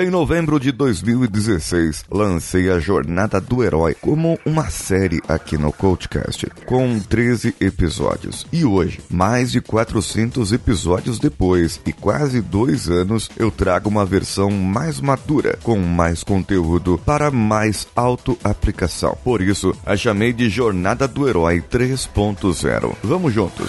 Em novembro de 2016, lancei a Jornada do Herói como uma série aqui no Coachcast, com 13 episódios. E hoje, mais de 400 episódios depois e quase dois anos, eu trago uma versão mais madura, com mais conteúdo para mais auto-aplicação. Por isso, a chamei de Jornada do Herói 3.0. Vamos juntos!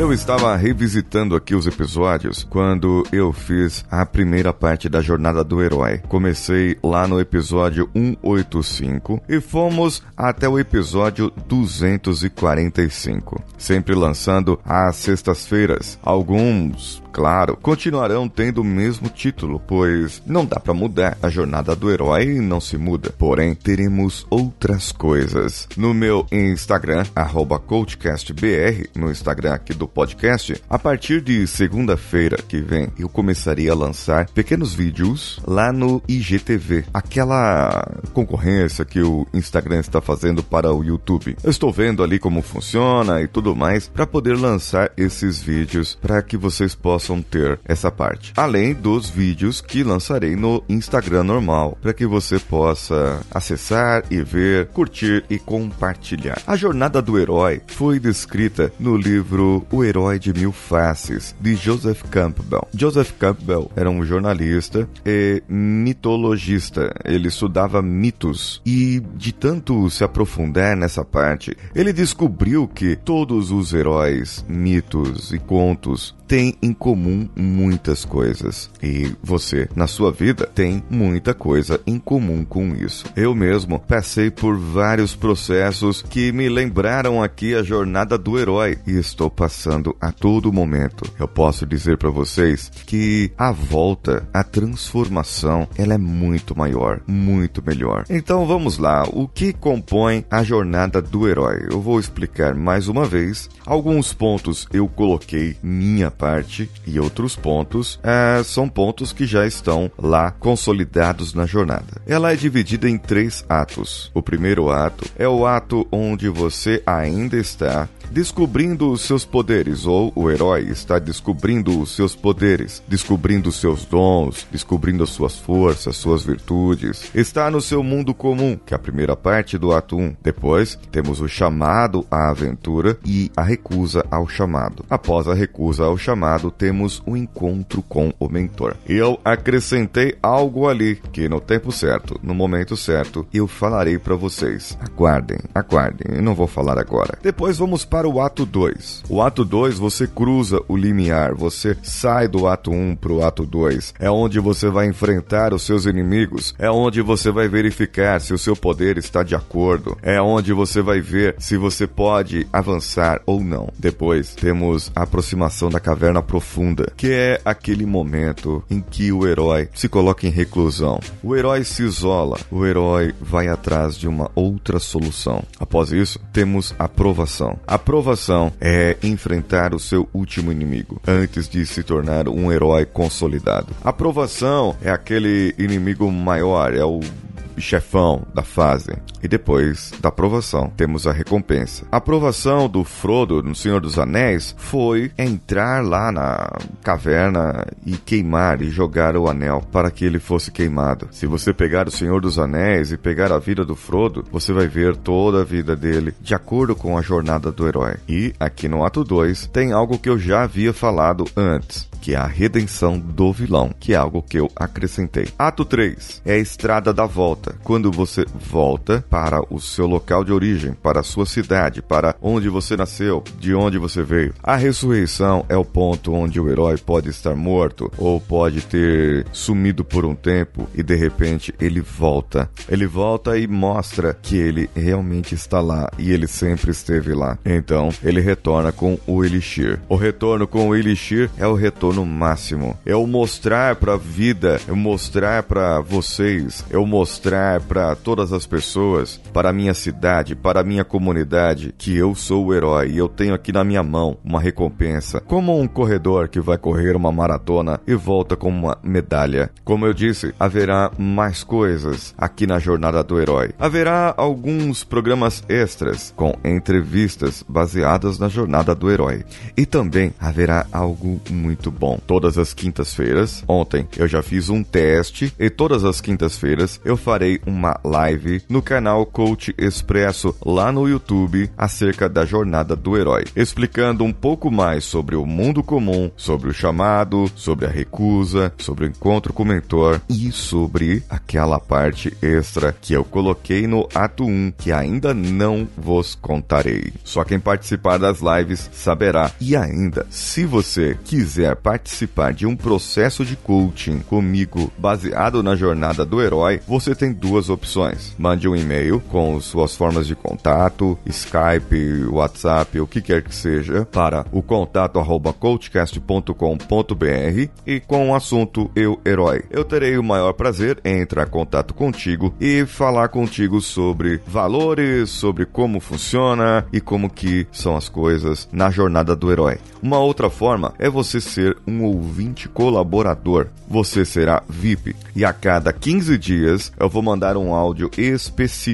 Eu estava revisitando aqui os episódios quando eu fiz a primeira parte da jornada do herói. Comecei lá no episódio 185 e fomos até o episódio 245, sempre lançando às sextas-feiras. Alguns claro, continuarão tendo o mesmo título, pois não dá para mudar. A jornada do herói não se muda. Porém, teremos outras coisas. No meu Instagram, CoachCastBR, no Instagram aqui do podcast, a partir de segunda-feira que vem, eu começaria a lançar pequenos vídeos lá no IGTV, aquela concorrência que o Instagram está fazendo para o YouTube. Eu estou vendo ali como funciona e tudo mais para poder lançar esses vídeos para que vocês possam possam ter essa parte. Além dos vídeos que lançarei no Instagram normal, para que você possa acessar e ver, curtir e compartilhar. A jornada do herói foi descrita no livro O Herói de Mil Faces, de Joseph Campbell. Joseph Campbell era um jornalista e mitologista. Ele estudava mitos e, de tanto se aprofundar nessa parte, ele descobriu que todos os heróis, mitos e contos têm em comum muitas coisas. E você, na sua vida, tem muita coisa em comum com isso. Eu mesmo passei por vários processos que me lembraram aqui a jornada do herói e estou passando a todo momento. Eu posso dizer para vocês que a volta, a transformação, ela é muito maior, muito melhor. Então vamos lá, o que compõe a jornada do herói? Eu vou explicar mais uma vez. Alguns pontos eu coloquei minha parte e outros pontos é, são pontos que já estão lá consolidados na jornada. Ela é dividida em três atos. O primeiro ato é o ato onde você ainda está descobrindo os seus poderes, ou o herói está descobrindo os seus poderes, descobrindo os seus dons, descobrindo as suas forças, suas virtudes. Está no seu mundo comum, que é a primeira parte do ato 1. Depois, temos o chamado à aventura e a recusa ao chamado. Após a recusa ao chamado, temos o encontro com o mentor. Eu acrescentei algo ali que no tempo certo, no momento certo, eu falarei para vocês. Aguardem, aguardem, eu não vou falar agora. Depois vamos para para o ato 2. O ato 2 você cruza o limiar, você sai do ato 1 um para o ato 2. É onde você vai enfrentar os seus inimigos, é onde você vai verificar se o seu poder está de acordo, é onde você vai ver se você pode avançar ou não. Depois temos a aproximação da caverna profunda, que é aquele momento em que o herói se coloca em reclusão. O herói se isola, o herói vai atrás de uma outra solução. Após isso, temos a aprovação. A Aprovação é enfrentar o seu último inimigo antes de se tornar um herói consolidado. Aprovação é aquele inimigo maior, é o chefão da fase. E depois da aprovação, temos a recompensa. A aprovação do Frodo no Senhor dos Anéis foi entrar lá na caverna e queimar e jogar o anel para que ele fosse queimado. Se você pegar o Senhor dos Anéis e pegar a vida do Frodo, você vai ver toda a vida dele de acordo com a jornada do herói. E aqui no ato 2 tem algo que eu já havia falado antes que é a redenção do vilão, que é algo que eu acrescentei. Ato 3 é a estrada da volta, quando você volta para o seu local de origem, para a sua cidade, para onde você nasceu, de onde você veio. A ressurreição é o ponto onde o herói pode estar morto ou pode ter sumido por um tempo e de repente ele volta. Ele volta e mostra que ele realmente está lá e ele sempre esteve lá. Então ele retorna com o Elixir. O retorno com o Elixir é o retorno máximo. Eu mostrar pra vida, eu mostrar pra vocês, eu mostrar pra todas as pessoas, para a minha cidade, para a minha comunidade, que eu sou o herói e eu tenho aqui na minha mão uma recompensa. Como um corredor que vai correr uma maratona e volta com uma medalha. Como eu disse, haverá mais coisas aqui na jornada do herói. Haverá alguns programas extras com entrevistas baseadas na jornada do herói. E também haverá algo muito bom. Todas as quintas-feiras, ontem eu já fiz um teste e todas as quintas-feiras eu farei uma live no canal Coach Expresso lá no YouTube acerca da jornada do herói, explicando um pouco mais sobre o mundo comum, sobre o chamado, sobre a recusa, sobre o encontro com o mentor e sobre aquela parte extra que eu coloquei no ato 1 que ainda não vos contarei. Só quem participar das lives saberá. E ainda, se você quiser participar de um processo de coaching comigo baseado na jornada do herói, você tem duas opções. Mande um e-mail com suas formas de contato, Skype, WhatsApp, o que quer que seja, para o contato arroba coachcast.com.br e com o assunto Eu Herói. Eu terei o maior prazer em entrar em contato contigo e falar contigo sobre valores, sobre como funciona e como que são as coisas na jornada do herói. Uma outra forma é você ser um ouvinte colaborador. Você será VIP e a cada 15 dias eu vou mandar um áudio específico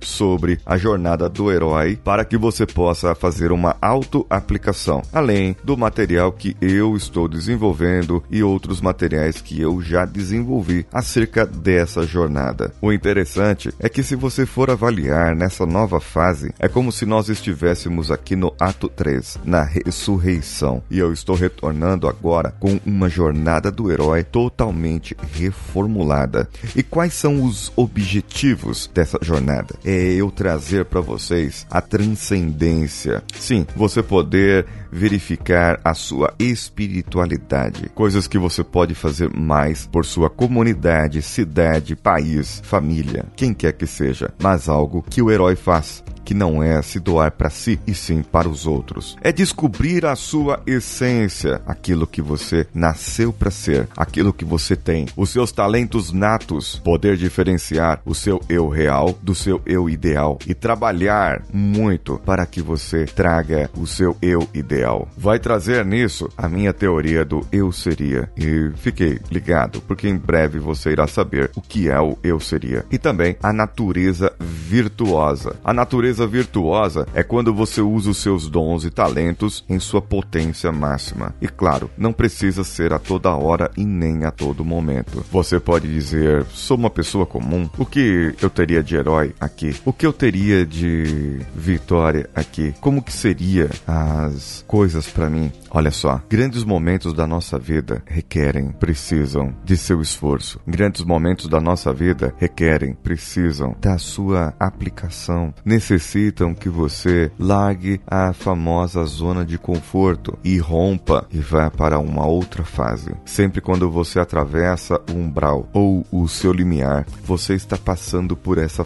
sobre a jornada do herói para que você possa fazer uma auto-aplicação, além do material que eu estou desenvolvendo e outros materiais que eu já desenvolvi acerca dessa jornada. O interessante é que se você for avaliar nessa nova fase, é como se nós estivéssemos aqui no ato 3, na ressurreição, e eu estou retornando agora com uma jornada do herói totalmente reformulada. E quais são os objetivos dessa jornada? É eu trazer para vocês a transcendência. Sim, você poder verificar a sua espiritualidade, coisas que você pode fazer mais por sua comunidade, cidade, país, família, quem quer que seja, mas algo que o herói faz que não é se doar para si e sim para os outros. É descobrir a sua essência, aquilo que você nasceu para ser, aquilo que você tem, os seus talentos natos, poder diferenciar o seu eu real do seu eu ideal e trabalhar muito para que você traga o seu eu ideal. Vai trazer nisso a minha teoria do eu seria e fiquei ligado porque em breve você irá saber o que é o eu seria e também a natureza virtuosa. A natureza virtuosa é quando você usa os seus dons e talentos em sua potência máxima. E claro, não precisa ser a toda hora e nem a todo momento. Você pode dizer: sou uma pessoa comum. O que eu teria de herói aqui? O que eu teria de vitória aqui? Como que seria as coisas para mim? Olha só, grandes momentos da nossa vida requerem, precisam de seu esforço. Grandes momentos da nossa vida requerem, precisam da sua aplicação. Necessitam que você largue a famosa zona de conforto e rompa e vá para uma outra fase. Sempre quando você atravessa o umbral ou o seu limiar, você está passando por essa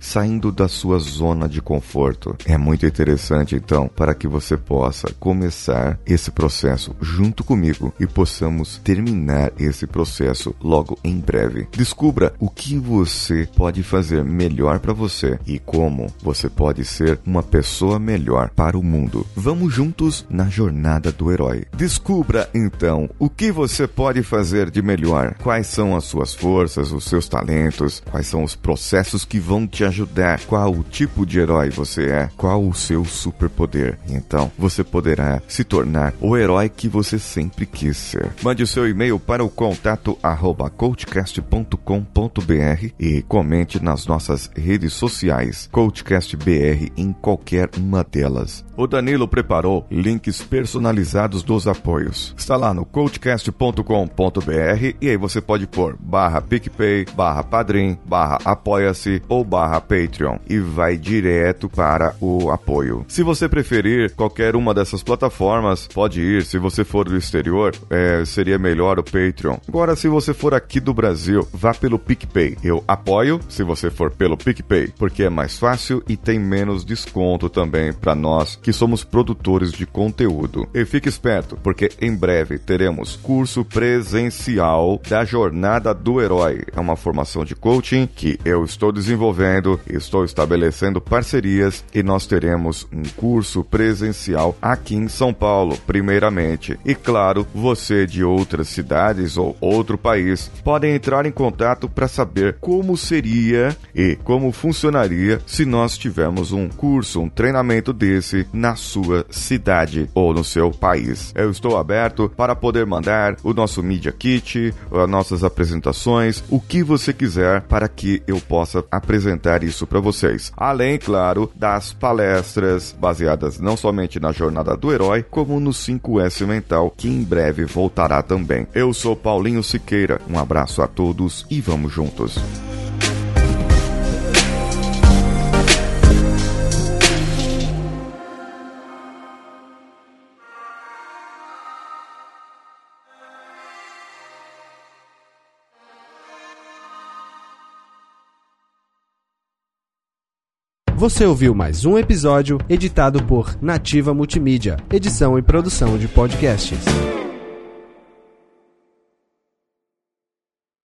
saindo da sua zona de conforto. É muito interessante então para que você possa começar esse processo junto comigo e possamos terminar esse processo logo em breve. Descubra o que você pode fazer melhor para você e como você pode ser uma pessoa melhor para o mundo. Vamos juntos na jornada do herói. Descubra então o que você pode fazer de melhor, quais são as suas forças, os seus talentos, quais são os processos que vão te ajudar, qual o tipo de herói você é, qual o seu superpoder. Então você poderá se tornar o herói que você sempre quis ser. Mande o seu e-mail para o contato arroba coachcast.com.br e comente nas nossas redes sociais, CoachCastBR em qualquer uma delas. O Danilo preparou links personalizados dos apoios. Está lá no coachcast.com.br e aí você pode pôr barra PicPay, barra Padrim, barra Apoia-se ou barra Patreon e vai direto para o apoio. Se você preferir qualquer uma dessas plataformas, pode ir. Se você for do exterior, é, seria melhor o Patreon. Agora, se você for aqui do Brasil, vá pelo PicPay. Eu apoio se você for pelo PicPay, porque é mais fácil e tem menos desconto também para nós que somos produtores de conteúdo. E fique esperto, porque em breve teremos curso presencial da Jornada do Herói. É uma formação de coaching que eu estou desenvolvendo, estou estabelecendo parcerias e nós teremos um curso presencial aqui em São Paulo, primeiramente. E claro, você de outras cidades ou outro país podem entrar em contato para saber como seria e como funcionaria se nós tivermos um curso, um treinamento desse na sua cidade ou no seu país. Eu estou aberto para poder mandar o nosso Media Kit, as nossas apresentações, o que você quiser para que eu possa apresentar isso para vocês. Além, claro, das palestras baseadas não somente na jornada do herói, como no 5S Mental, que em breve voltará também. Eu sou Paulinho Siqueira, um abraço a todos e vamos juntos. Você ouviu mais um episódio editado por Nativa Multimídia, edição e produção de podcasts.